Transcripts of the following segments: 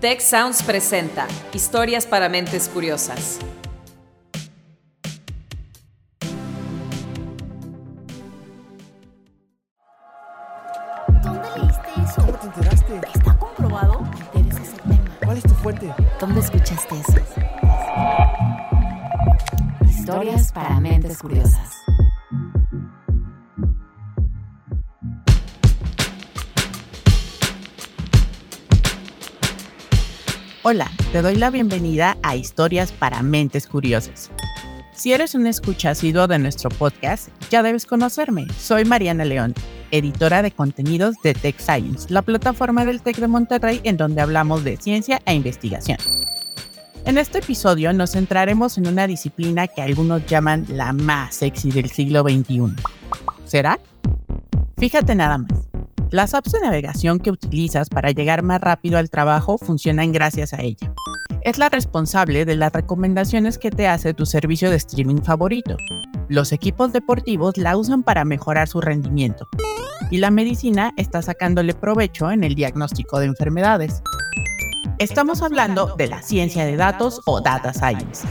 Tech Sounds presenta Historias para Mentes Curiosas. ¿Dónde leíste eso? ¿Cómo te enteraste? ¿Está comprobado? Me interesa ese tema. ¿Cuál es tu fuente? ¿Dónde escuchaste eso? Historias para mentes curiosas. Hola, te doy la bienvenida a Historias para Mentes Curiosas. Si eres un escucha de nuestro podcast, ya debes conocerme. Soy Mariana León, editora de contenidos de Tech Science, la plataforma del TEC de Monterrey en donde hablamos de ciencia e investigación. En este episodio nos centraremos en una disciplina que algunos llaman la más sexy del siglo XXI. ¿Será? Fíjate nada más. Las apps de navegación que utilizas para llegar más rápido al trabajo funcionan gracias a ella. Es la responsable de las recomendaciones que te hace tu servicio de streaming favorito. Los equipos deportivos la usan para mejorar su rendimiento. Y la medicina está sacándole provecho en el diagnóstico de enfermedades. Estamos hablando de la ciencia de datos o data science.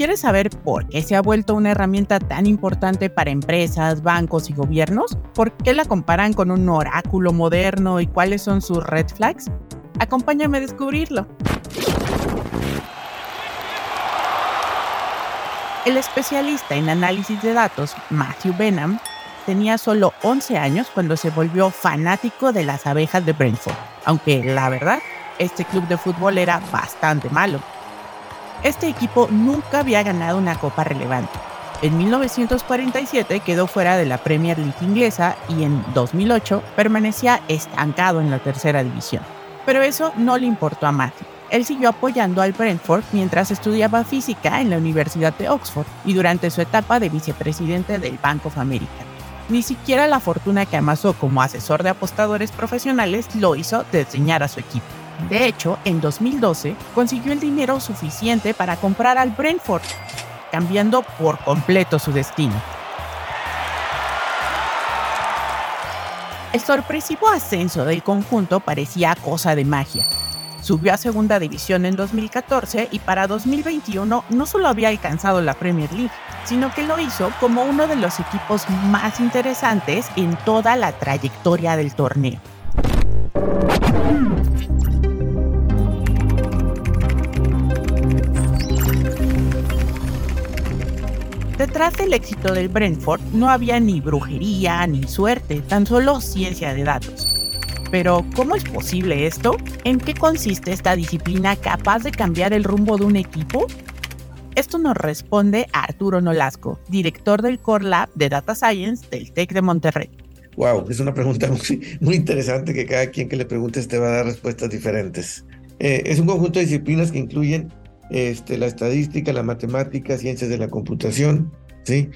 ¿Quieres saber por qué se ha vuelto una herramienta tan importante para empresas, bancos y gobiernos? ¿Por qué la comparan con un oráculo moderno y cuáles son sus red flags? Acompáñame a descubrirlo. El especialista en análisis de datos, Matthew Benham, tenía solo 11 años cuando se volvió fanático de las abejas de Brentford, aunque la verdad, este club de fútbol era bastante malo. Este equipo nunca había ganado una copa relevante. En 1947 quedó fuera de la Premier League inglesa y en 2008 permanecía estancado en la tercera división. Pero eso no le importó a Matthew. Él siguió apoyando al Brentford mientras estudiaba física en la Universidad de Oxford y durante su etapa de vicepresidente del Bank of America. Ni siquiera la fortuna que amasó como asesor de apostadores profesionales lo hizo desdeñar a su equipo. De hecho, en 2012 consiguió el dinero suficiente para comprar al Brentford, cambiando por completo su destino. El sorpresivo ascenso del conjunto parecía cosa de magia. Subió a segunda división en 2014 y para 2021 no solo había alcanzado la Premier League, sino que lo hizo como uno de los equipos más interesantes en toda la trayectoria del torneo. Detrás del éxito del Brentford no había ni brujería ni suerte, tan solo ciencia de datos. Pero, ¿cómo es posible esto? ¿En qué consiste esta disciplina capaz de cambiar el rumbo de un equipo? Esto nos responde Arturo Nolasco, director del Core Lab de Data Science del TEC de Monterrey. Wow, es una pregunta muy, muy, interesante que cada quien que le preguntes te va a dar respuestas diferentes. Eh, es un conjunto de disciplinas que incluyen este, la estadística, la matemática, ciencias de la computación, ¿sí?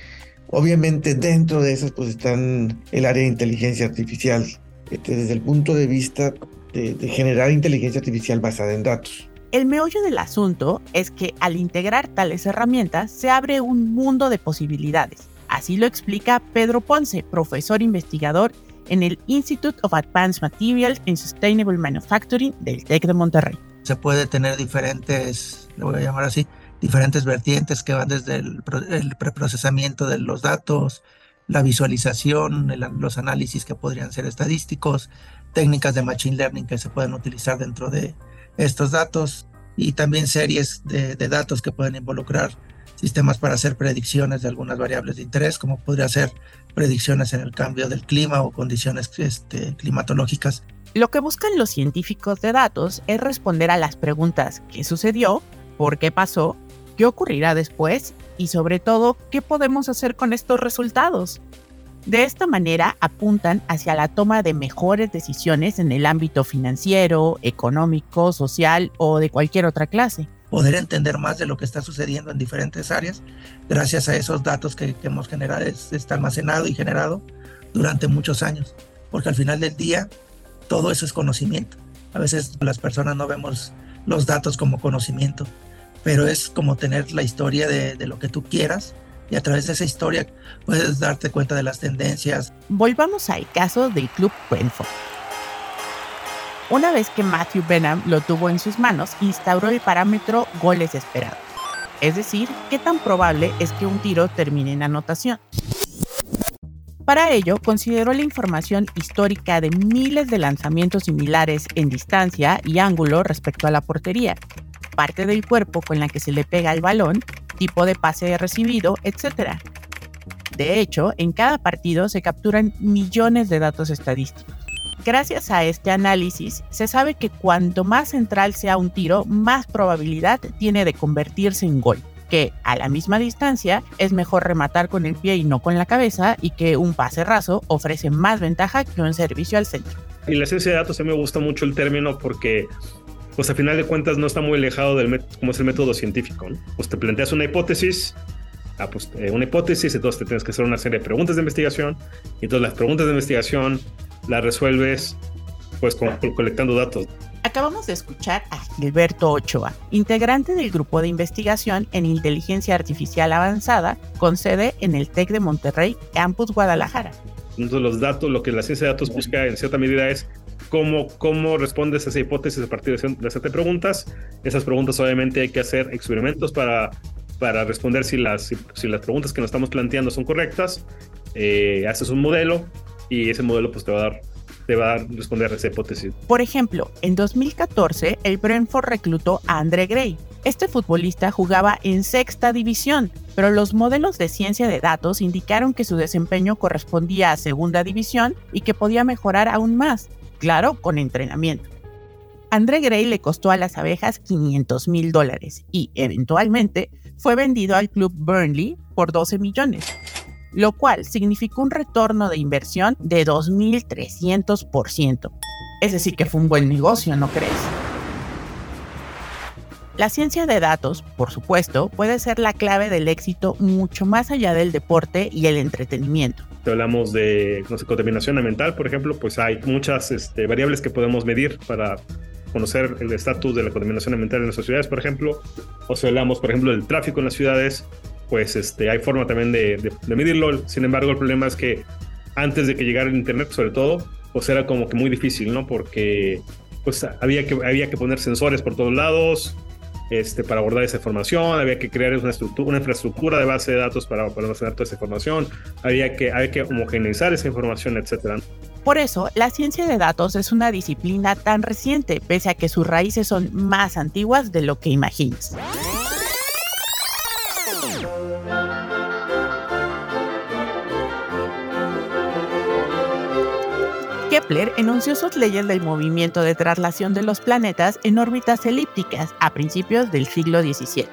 Obviamente dentro de esas pues están el área de inteligencia artificial, este, desde el punto de vista de, de generar inteligencia artificial basada en datos. El meollo del asunto es que al integrar tales herramientas se abre un mundo de posibilidades. Así lo explica Pedro Ponce, profesor investigador en el Institute of Advanced Materials and Sustainable Manufacturing del TEC de Monterrey. Se puede tener diferentes, le voy a llamar así, diferentes vertientes que van desde el, el preprocesamiento de los datos, la visualización, el, los análisis que podrían ser estadísticos, técnicas de machine learning que se pueden utilizar dentro de estos datos y también series de, de datos que pueden involucrar sistemas para hacer predicciones de algunas variables de interés, como podría ser predicciones en el cambio del clima o condiciones este, climatológicas. Lo que buscan los científicos de datos es responder a las preguntas ¿qué sucedió? ¿Por qué pasó? ¿Qué ocurrirá después? Y sobre todo, ¿qué podemos hacer con estos resultados? De esta manera apuntan hacia la toma de mejores decisiones en el ámbito financiero, económico, social o de cualquier otra clase. Poder entender más de lo que está sucediendo en diferentes áreas gracias a esos datos que, que hemos generado, está almacenado y generado durante muchos años. Porque al final del día, todo eso es conocimiento. A veces las personas no vemos los datos como conocimiento, pero es como tener la historia de, de lo que tú quieras y a través de esa historia puedes darte cuenta de las tendencias. Volvamos al caso del Club Brentford. Una vez que Matthew Benham lo tuvo en sus manos, instauró el parámetro goles esperados. Es decir, qué tan probable es que un tiro termine en anotación. Para ello, consideró la información histórica de miles de lanzamientos similares en distancia y ángulo respecto a la portería, parte del cuerpo con la que se le pega el balón, tipo de pase recibido, etc. De hecho, en cada partido se capturan millones de datos estadísticos. Gracias a este análisis, se sabe que cuanto más central sea un tiro, más probabilidad tiene de convertirse en gol que a la misma distancia es mejor rematar con el pie y no con la cabeza y que un pase raso ofrece más ventaja que un servicio al centro. Y la ciencia de datos a mí me gusta mucho el término porque pues a final de cuentas no está muy alejado del como es el método científico. Pues te planteas una hipótesis, ah, pues, eh, una hipótesis, entonces te tienes que hacer una serie de preguntas de investigación y entonces las preguntas de investigación las resuelves pues colectando datos. Acabamos de escuchar a Gilberto Ochoa, integrante del grupo de investigación en inteligencia artificial avanzada con sede en el TEC de Monterrey, Campus Guadalajara. Entonces los datos, lo que la ciencia de datos busca en cierta medida es cómo, cómo respondes a esa hipótesis a partir de hacerte preguntas. Esas preguntas obviamente hay que hacer experimentos para, para responder si las, si, las preguntas que nos estamos planteando son correctas. Eh, haces un modelo y ese modelo pues te va a dar te va a responder esa hipótesis. Por ejemplo, en 2014 el Brentford reclutó a André Gray. Este futbolista jugaba en sexta división, pero los modelos de ciencia de datos indicaron que su desempeño correspondía a segunda división y que podía mejorar aún más, claro, con entrenamiento. André Gray le costó a las abejas 500 mil dólares y, eventualmente, fue vendido al club Burnley por 12 millones lo cual significó un retorno de inversión de 2.300%. Es decir, que fue un buen negocio, ¿no crees? La ciencia de datos, por supuesto, puede ser la clave del éxito mucho más allá del deporte y el entretenimiento. Si hablamos de contaminación ambiental, por ejemplo, pues hay muchas este, variables que podemos medir para conocer el estatus de la contaminación ambiental en nuestras ciudades, por ejemplo. O si hablamos, por ejemplo, del tráfico en las ciudades, pues este, hay forma también de, medirlo. Sin embargo, el problema es que antes de que llegara el Internet, sobre todo, pues era como que muy difícil, ¿no? Porque pues había que, había que poner sensores por todos lados este, para abordar esa información, había que crear una, estructura, una infraestructura de base de datos para, para almacenar toda esa información, había que, había que homogeneizar esa información, etc. Por eso, la ciencia de datos es una disciplina tan reciente, pese a que sus raíces son más antiguas de lo que imaginas. Kepler enunció sus leyes del movimiento de traslación de los planetas en órbitas elípticas a principios del siglo XVII.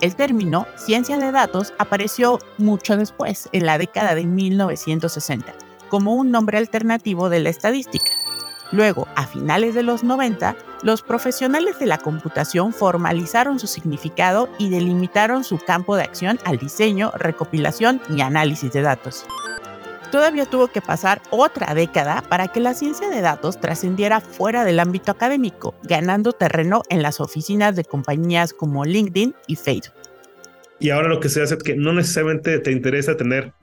El término ciencia de datos apareció mucho después, en la década de 1960, como un nombre alternativo de la estadística. Luego, a finales de los 90, los profesionales de la computación formalizaron su significado y delimitaron su campo de acción al diseño, recopilación y análisis de datos todavía tuvo que pasar otra década para que la ciencia de datos trascendiera fuera del ámbito académico, ganando terreno en las oficinas de compañías como LinkedIn y Facebook. Y ahora lo que se hace es que no necesariamente te interesa tener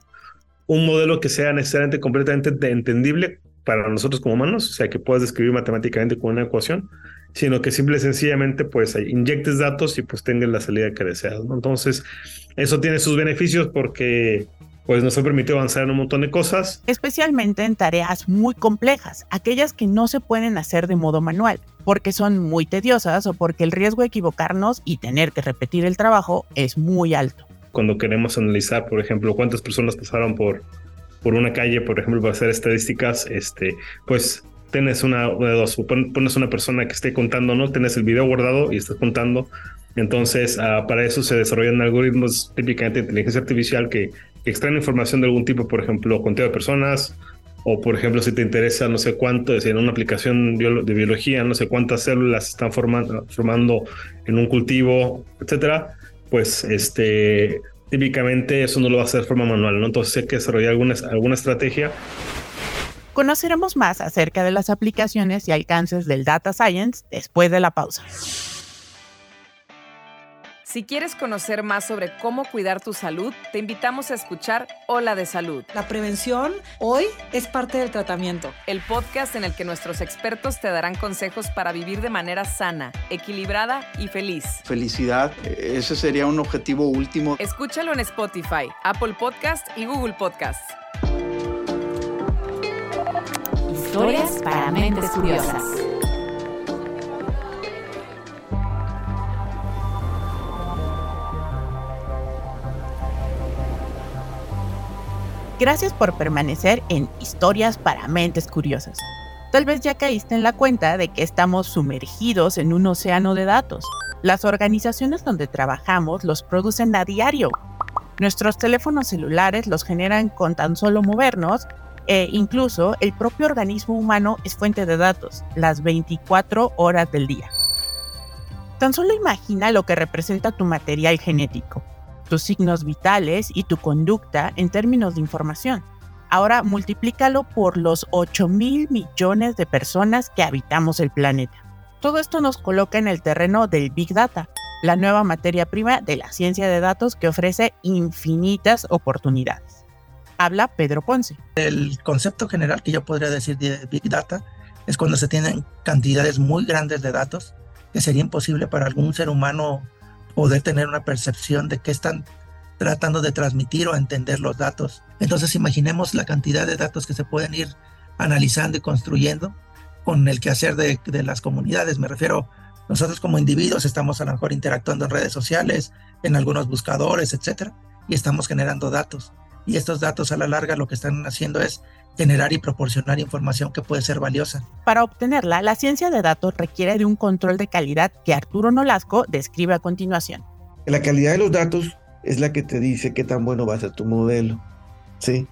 un modelo que sea necesariamente completamente entendible para nosotros como humanos, o sea, que puedas describir matemáticamente con una ecuación, sino que simple y sencillamente pues inyectes datos y pues tengas la salida que deseas. Entonces, eso tiene sus beneficios porque pues nos ha permitido avanzar en un montón de cosas. Especialmente en tareas muy complejas, aquellas que no se pueden hacer de modo manual, porque son muy tediosas o porque el riesgo de equivocarnos y tener que repetir el trabajo es muy alto. Cuando queremos analizar, por ejemplo, cuántas personas pasaron por, por una calle, por ejemplo, para hacer estadísticas, este, pues tienes una, de dos, pones una persona que esté contando, ¿no? Tienes el video guardado y estás contando. Entonces, ah, para eso se desarrollan algoritmos típicamente de inteligencia artificial que extraen información de algún tipo, por ejemplo, conteo de personas, o por ejemplo, si te interesa, no sé cuánto, es en una aplicación de biología, no sé cuántas células están formando, formando en un cultivo, etcétera, pues este, típicamente eso no lo va a hacer de forma manual, ¿no? Entonces hay que desarrollar alguna, alguna estrategia. Conoceremos más acerca de las aplicaciones y alcances del data science después de la pausa. Si quieres conocer más sobre cómo cuidar tu salud, te invitamos a escuchar Hola de Salud, La prevención hoy es parte del tratamiento. el podcast en el que nuestros expertos te darán consejos para vivir de manera sana, equilibrada y feliz. Felicidad, ese sería un objetivo último. Escúchalo en Spotify, Apple Podcast y Google Podcast. Historias para mentes curiosas. Gracias por permanecer en Historias para Mentes Curiosas. Tal vez ya caíste en la cuenta de que estamos sumergidos en un océano de datos. Las organizaciones donde trabajamos los producen a diario. Nuestros teléfonos celulares los generan con tan solo movernos e incluso el propio organismo humano es fuente de datos, las 24 horas del día. Tan solo imagina lo que representa tu material genético tus signos vitales y tu conducta en términos de información. Ahora multiplícalo por los 8 mil millones de personas que habitamos el planeta. Todo esto nos coloca en el terreno del Big Data, la nueva materia prima de la ciencia de datos que ofrece infinitas oportunidades. Habla Pedro Ponce. El concepto general que yo podría decir de Big Data es cuando se tienen cantidades muy grandes de datos que sería imposible para algún ser humano poder tener una percepción de qué están tratando de transmitir o entender los datos. Entonces imaginemos la cantidad de datos que se pueden ir analizando y construyendo con el quehacer de, de las comunidades. Me refiero, nosotros como individuos estamos a lo mejor interactuando en redes sociales, en algunos buscadores, etcétera, y estamos generando datos. Y estos datos a la larga lo que están haciendo es generar y proporcionar información que puede ser valiosa. Para obtenerla, la ciencia de datos requiere de un control de calidad que Arturo Nolasco describe a continuación. La calidad de los datos es la que te dice qué tan bueno va a ser tu modelo. ¿sí?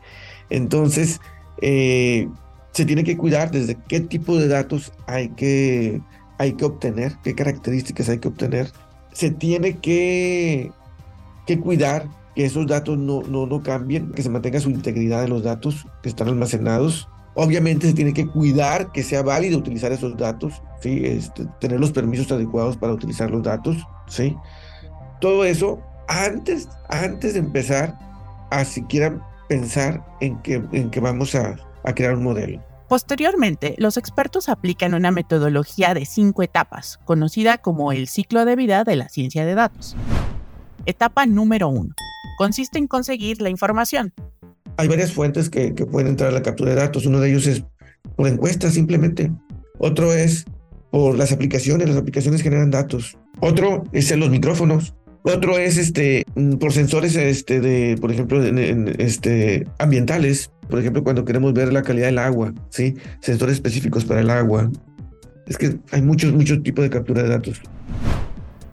Entonces, eh, se tiene que cuidar desde qué tipo de datos hay que, hay que obtener, qué características hay que obtener. Se tiene que, que cuidar que esos datos no, no, no cambien, que se mantenga su integridad de los datos que están almacenados. Obviamente se tiene que cuidar que sea válido utilizar esos datos, ¿sí? Este, tener los permisos adecuados para utilizar los datos. ¿sí? Todo eso antes, antes de empezar a siquiera pensar en que, en que vamos a, a crear un modelo. Posteriormente, los expertos aplican una metodología de cinco etapas, conocida como el ciclo de vida de la ciencia de datos. Etapa número uno consiste en conseguir la información. Hay varias fuentes que, que, pueden entrar a la captura de datos. Uno de ellos es por encuestas simplemente. Otro es por las aplicaciones. Las aplicaciones generan datos. Otro es en los micrófonos. Otro es este por sensores este de por ejemplo en, en, este ambientales. Por ejemplo cuando queremos ver la calidad del agua, sí, sensores específicos para el agua. Es que hay muchos muchos tipos de captura de datos.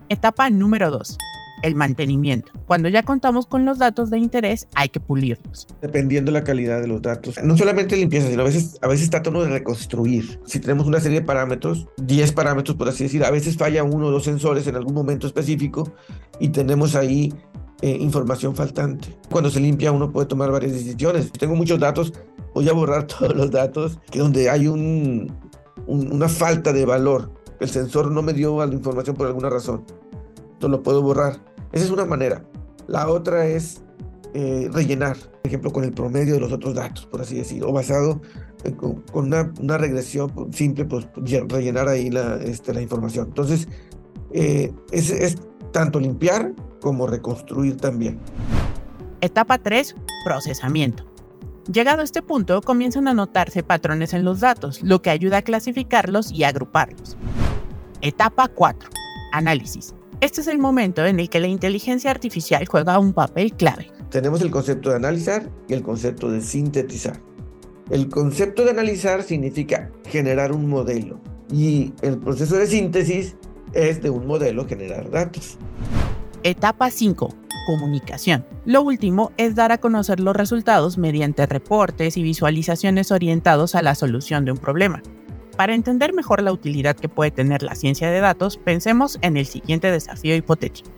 Etapa número 2 el mantenimiento. Cuando ya contamos con los datos de interés, hay que pulirlos. Dependiendo de la calidad de los datos. No solamente limpieza, sino a veces, a veces tratamos de reconstruir. Si tenemos una serie de parámetros, 10 parámetros por así decir, a veces falla uno o dos sensores en algún momento específico y tenemos ahí eh, información faltante. Cuando se limpia uno puede tomar varias decisiones. Si tengo muchos datos, voy a borrar todos los datos que donde hay un, un, una falta de valor. El sensor no me dio la información por alguna razón. Entonces lo puedo borrar. Esa es una manera. La otra es eh, rellenar, por ejemplo, con el promedio de los otros datos, por así decirlo, o basado con, una, regresión simple, pues rellenar ahí la, este, información. Entonces, eh, es, es tanto limpiar como reconstruir también. Etapa 3. Procesamiento. Llegado a este punto, comienzan a notarse patrones en los datos, lo que ayuda a clasificarlos y agruparlos. Etapa 4. Análisis. Este es el momento en el que la inteligencia artificial juega un papel clave. Tenemos el concepto de analizar y el concepto de sintetizar. El concepto de analizar significa generar un modelo y el proceso de síntesis es de un modelo generar datos. Etapa 5. Comunicación. Lo último es dar a conocer los resultados mediante reportes y visualizaciones orientados a la solución de un problema. Para entender mejor la utilidad que puede tener la ciencia de datos, pensemos en el siguiente desafío hipotético.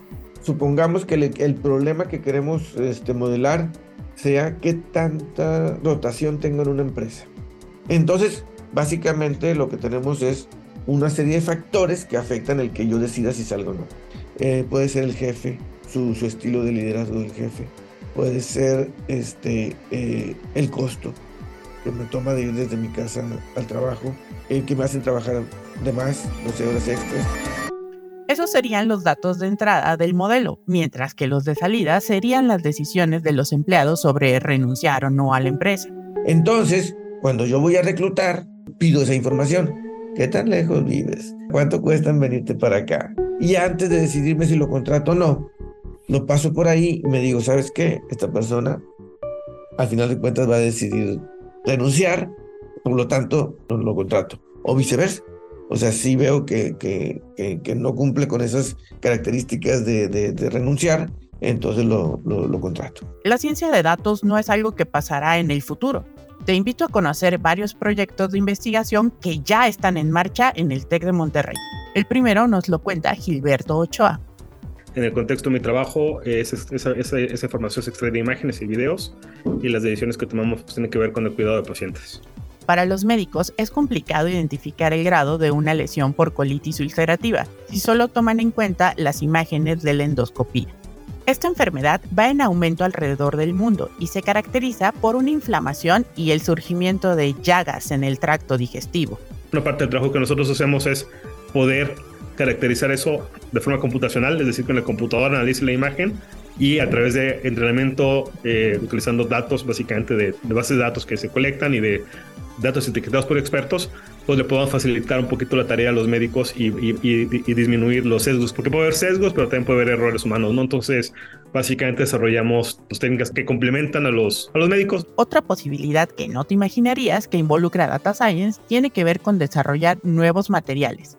Supongamos que el, problema que queremos este, modelar sea qué tanta rotación tengo en una empresa. Entonces, básicamente lo que tenemos es una serie de factores que afectan el que yo decida si salgo o no. eh, puede ser el jefe, su, su, estilo de liderazgo del jefe, puede ser este, eh, el costo que me toma de ir desde mi casa al trabajo, eh, que me hacen trabajar de más, 12 horas extras. Esos serían los datos de entrada del modelo, mientras que los de salida serían las decisiones de los empleados sobre renunciar o no a la empresa. Entonces, cuando yo voy a reclutar, pido esa información. ¿Qué tan lejos vives? ¿Cuánto cuesta venirte para acá? Y antes de decidirme si lo contrato o no, lo paso por ahí y me digo, ¿sabes qué? Esta persona al final de cuentas va a decidir renunciar, por lo tanto, no lo contrato. O viceversa. O sea, sí veo que, que, que, no cumple con esas características de, de, de renunciar, entonces lo, lo, lo contrato. La ciencia de datos no es algo que pasará en el futuro. Te invito a conocer varios proyectos de investigación que ya están en marcha en el TEC de Monterrey. El primero nos lo cuenta Gilberto Ochoa. En el contexto de mi trabajo, esa, esa, esa, información se extrae de imágenes y videos y las decisiones que tomamos pues, tienen que ver con el cuidado de pacientes. Para los médicos es complicado identificar el grado de una lesión por colitis ulcerativa si solo toman en cuenta las imágenes de la endoscopía. Esta enfermedad va en aumento alrededor del mundo y se caracteriza por una inflamación y el surgimiento de llagas en el tracto digestivo. Una parte del trabajo que nosotros hacemos es poder caracterizar eso de forma computacional, es decir, que el computador analice la imagen y a través de entrenamiento, eh, utilizando datos básicamente de, de, bases de datos que se colectan y de datos etiquetados por expertos, pues le podamos facilitar un poquito la tarea a los médicos y, y, y, y, disminuir los sesgos, porque puede haber sesgos, pero también puede haber errores humanos, ¿no? Entonces, básicamente desarrollamos pues, técnicas que complementan a los, a los médicos. Otra posibilidad que no te imaginarías que involucra Data Science tiene que ver con desarrollar nuevos materiales.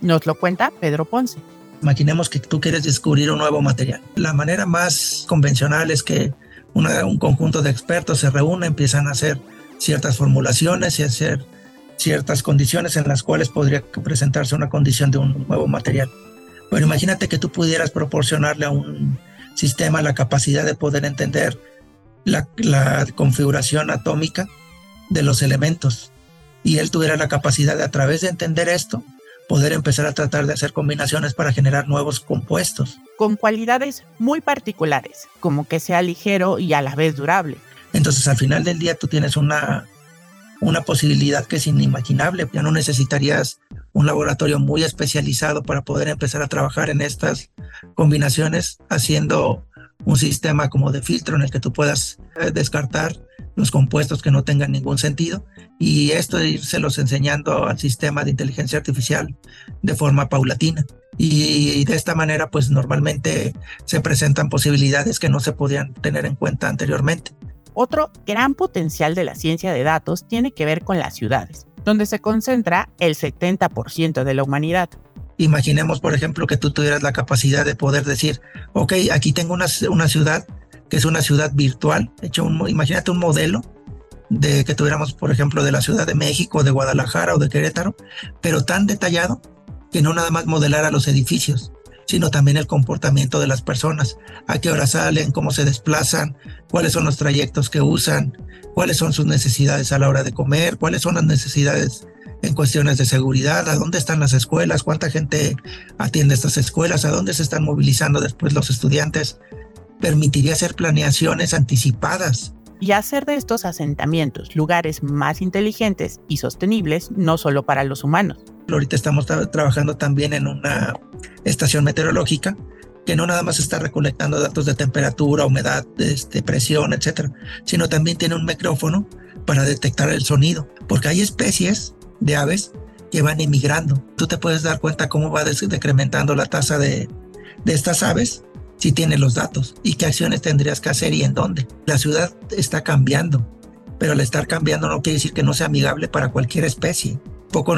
Nos lo cuenta Pedro Ponce. Imaginemos que tú quieres descubrir un nuevo material. La manera más convencional es que un conjunto de expertos se reúne, empiezan a hacer ciertas formulaciones y hacer ciertas condiciones en las cuales podría presentarse una condición de un nuevo material. Pero imagínate que tú pudieras proporcionarle a un sistema la capacidad de poder entender la, la configuración atómica de los elementos y él tuviera la capacidad de a través de entender esto poder empezar a tratar de hacer combinaciones para generar nuevos compuestos. Con cualidades muy particulares, como que sea ligero y a la vez durable. Entonces al final del día tú tienes una, una posibilidad que es inimaginable. Ya no necesitarías un laboratorio muy especializado para poder empezar a trabajar en estas combinaciones, haciendo un sistema como de filtro en el que tú puedas eh, descartar los compuestos que no tengan ningún sentido y esto los enseñando al sistema de inteligencia artificial de forma paulatina. Y de esta manera, pues normalmente se presentan posibilidades que no se podían tener en cuenta anteriormente. Otro gran potencial de la ciencia de datos tiene que ver con las ciudades, donde se concentra el 70% de la humanidad. Imaginemos, por ejemplo, que tú tuvieras la capacidad de poder decir, ok, aquí tengo una, una ciudad que es una ciudad virtual. hecho, un, imagínate un modelo de que tuviéramos, por ejemplo, de la Ciudad de México, de Guadalajara o de Querétaro, pero tan detallado que no nada más modelara los edificios, sino también el comportamiento de las personas, a qué hora salen, cómo se desplazan, cuáles son los trayectos que usan, cuáles son sus necesidades a la hora de comer, cuáles son las necesidades en cuestiones de seguridad, a dónde están las escuelas, cuánta gente atiende estas escuelas, a dónde se están movilizando después los estudiantes. Permitiría hacer planeaciones anticipadas y hacer de estos asentamientos lugares más inteligentes y sostenibles, no solo para los humanos. Ahorita estamos tra trabajando también en una estación meteorológica que no nada más está recolectando datos de temperatura, humedad, este, presión, etcétera, sino también tiene un micrófono para detectar el sonido, porque hay especies de aves que van emigrando. Tú te puedes dar cuenta cómo va decrementando la tasa de, de estas aves si tienes los datos y qué acciones tendrías que hacer y en dónde. La ciudad está cambiando, pero al estar cambiando no quiere decir que no sea amigable para cualquier especie. Poco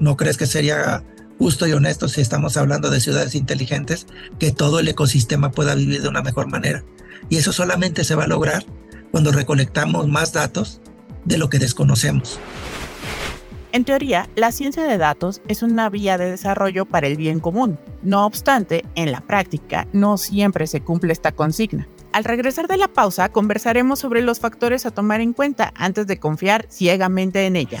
no crees que sería justo y honesto si estamos hablando de ciudades inteligentes que todo el ecosistema pueda vivir de una mejor manera. Y eso solamente se va a lograr cuando recolectamos más datos de lo que desconocemos. En teoría, la ciencia de datos es una vía de desarrollo para el bien común. No obstante, en la práctica no siempre se cumple esta consigna. Al regresar de la pausa, conversaremos sobre los factores a tomar en cuenta antes de confiar ciegamente en ella.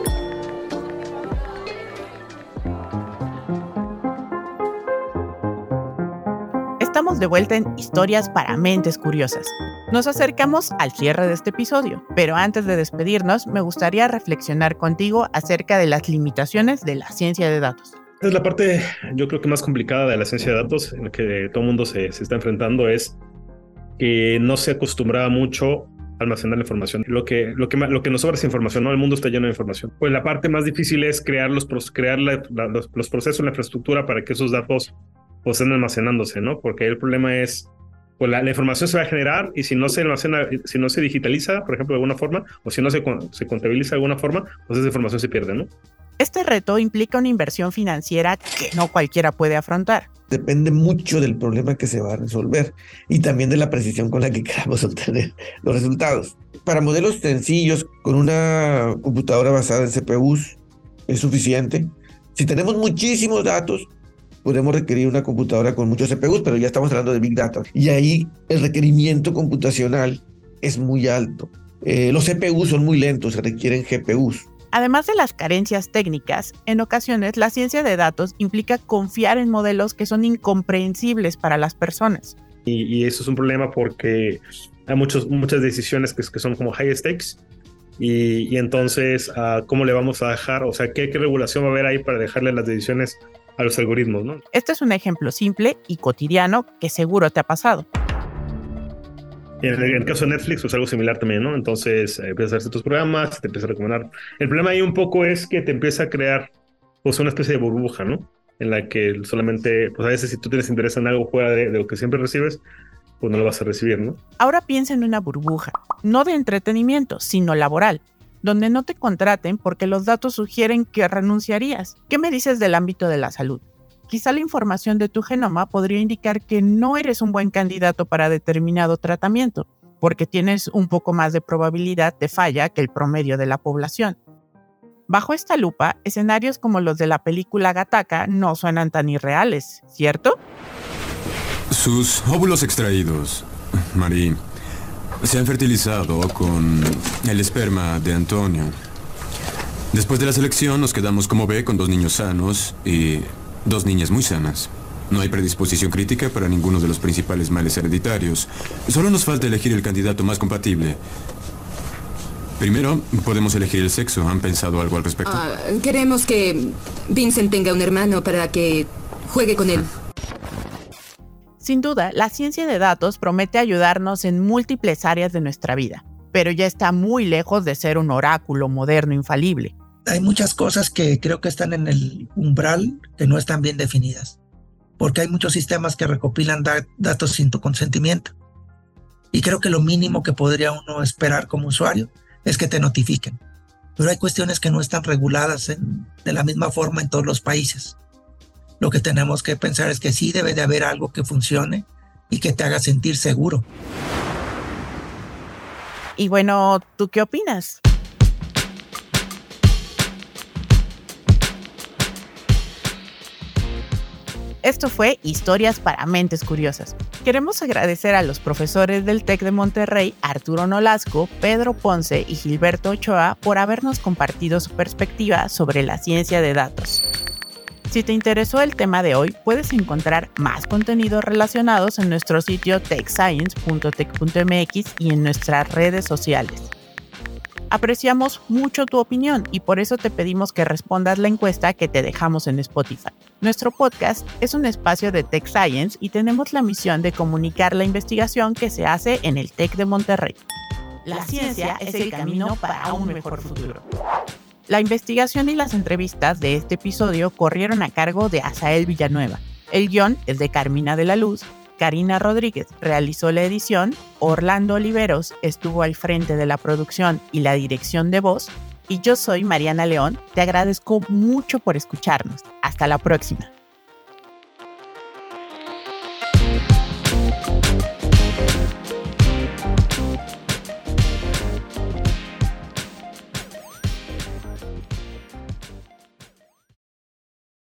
Estamos de vuelta en Historias para Mentes Curiosas. Nos acercamos al cierre de este episodio, pero antes de despedirnos me gustaría reflexionar contigo acerca de las limitaciones de la ciencia de datos. Es la parte, yo creo que más complicada de la ciencia de datos, en la que todo el mundo se, se está enfrentando, es que no se acostumbraba mucho a almacenar la información. Lo que, lo que, lo que nos sobra es información, ¿no? El mundo está lleno de información. Pues la parte más difícil es crear los, crear la, la, los, los procesos, la infraestructura para que esos datos pues estén almacenándose, ¿no? Porque el problema es, pues la, la, información se va a generar y si no se almacena, si no se digitaliza, por ejemplo, de alguna forma, o si no se, se contabiliza de alguna forma, pues esa información se pierde, ¿no? Este reto implica una inversión financiera que no cualquiera puede afrontar. Depende mucho del problema que se va a resolver y también de la precisión con la que queramos obtener los resultados. Para modelos sencillos, con una computadora basada en CPUs, es suficiente. Si tenemos muchísimos datos, podemos requerir una computadora con muchos CPUs, pero ya estamos hablando de Big Data. Y ahí el requerimiento computacional es muy alto. Eh, los CPUs son muy lentos, se requieren GPUs. Además de las carencias técnicas, en ocasiones la ciencia de datos implica confiar en modelos que son incomprensibles para las personas. Y, y eso es un problema porque hay muchos, muchas decisiones que, que son como high stakes. Y, y entonces, uh, ¿cómo le vamos a dejar? O sea, ¿qué, ¿qué regulación va a haber ahí para dejarle las decisiones a los algoritmos? ¿no? Este es un ejemplo simple y cotidiano que seguro te ha pasado. Y en el, en el, caso de Netflix, pues algo similar también, ¿no? Entonces eh, empiezas a hacer tus programas, te empieza a recomendar. El problema ahí un poco es que te empieza a crear pues una especie de burbuja, ¿no? En la que solamente, pues a veces si tú tienes interés en algo fuera de, de lo que siempre recibes, pues no lo vas a recibir, ¿no? Ahora piensa en una burbuja, no de entretenimiento, sino laboral, donde no te contraten porque los datos sugieren que renunciarías. ¿Qué me dices del ámbito de la salud? Quizá la información de tu genoma podría indicar que no eres un buen candidato para determinado tratamiento, porque tienes un poco más de probabilidad de falla que el promedio de la población. Bajo esta lupa, escenarios como los de la película Gataka no suenan tan irreales, ¿cierto? Sus óvulos extraídos, Marie, se han fertilizado con el esperma de Antonio. Después de la selección nos quedamos como ve con dos niños sanos y dos niñas muy sanas. No hay predisposición crítica para ninguno de los principales males hereditarios. Solo nos falta elegir el candidato más compatible. Primero, podemos elegir el sexo. ¿Han pensado algo al respecto? Uh, queremos que Vincent tenga un hermano para que juegue con él. Sin duda, la ciencia de datos promete ayudarnos en múltiples áreas de nuestra vida, pero ya está muy lejos de ser un oráculo moderno infalible. Hay muchas cosas que creo que están en el umbral que no están bien definidas, porque hay muchos sistemas que recopilan da datos sin tu consentimiento. Y creo que lo mínimo que podría uno esperar como usuario es que te notifiquen. Pero hay cuestiones que no están reguladas de la misma forma en todos los países lo que tenemos que pensar es que sí debe de haber algo que funcione y que te haga sentir seguro. Y bueno, ¿tú qué opinas? Esto fue Historias para Mentes Curiosas. Queremos agradecer a los profesores del TEC de Monterrey, Arturo Nolasco, Pedro Ponce y Gilberto Ochoa, por habernos compartido su perspectiva sobre la ciencia de datos. Si te interesó el tema de hoy, puedes encontrar más contenidos relacionados en nuestro sitio techscience.tech.mx y en nuestras redes sociales. Apreciamos mucho tu opinión y por eso te pedimos que respondas la encuesta que te dejamos en Spotify. Nuestro podcast es un espacio de Tech Science y tenemos la misión de comunicar la investigación que se hace en el TEC de Monterrey. La ciencia es el camino para un mejor futuro. La investigación y las entrevistas de este episodio corrieron a cargo de Asael Villanueva. El guion es de Carmina de la Luz, Karina Rodríguez realizó la edición, Orlando Oliveros estuvo al frente de la producción y la dirección de voz, y yo soy Mariana León, te agradezco mucho por escucharnos. Hasta la próxima.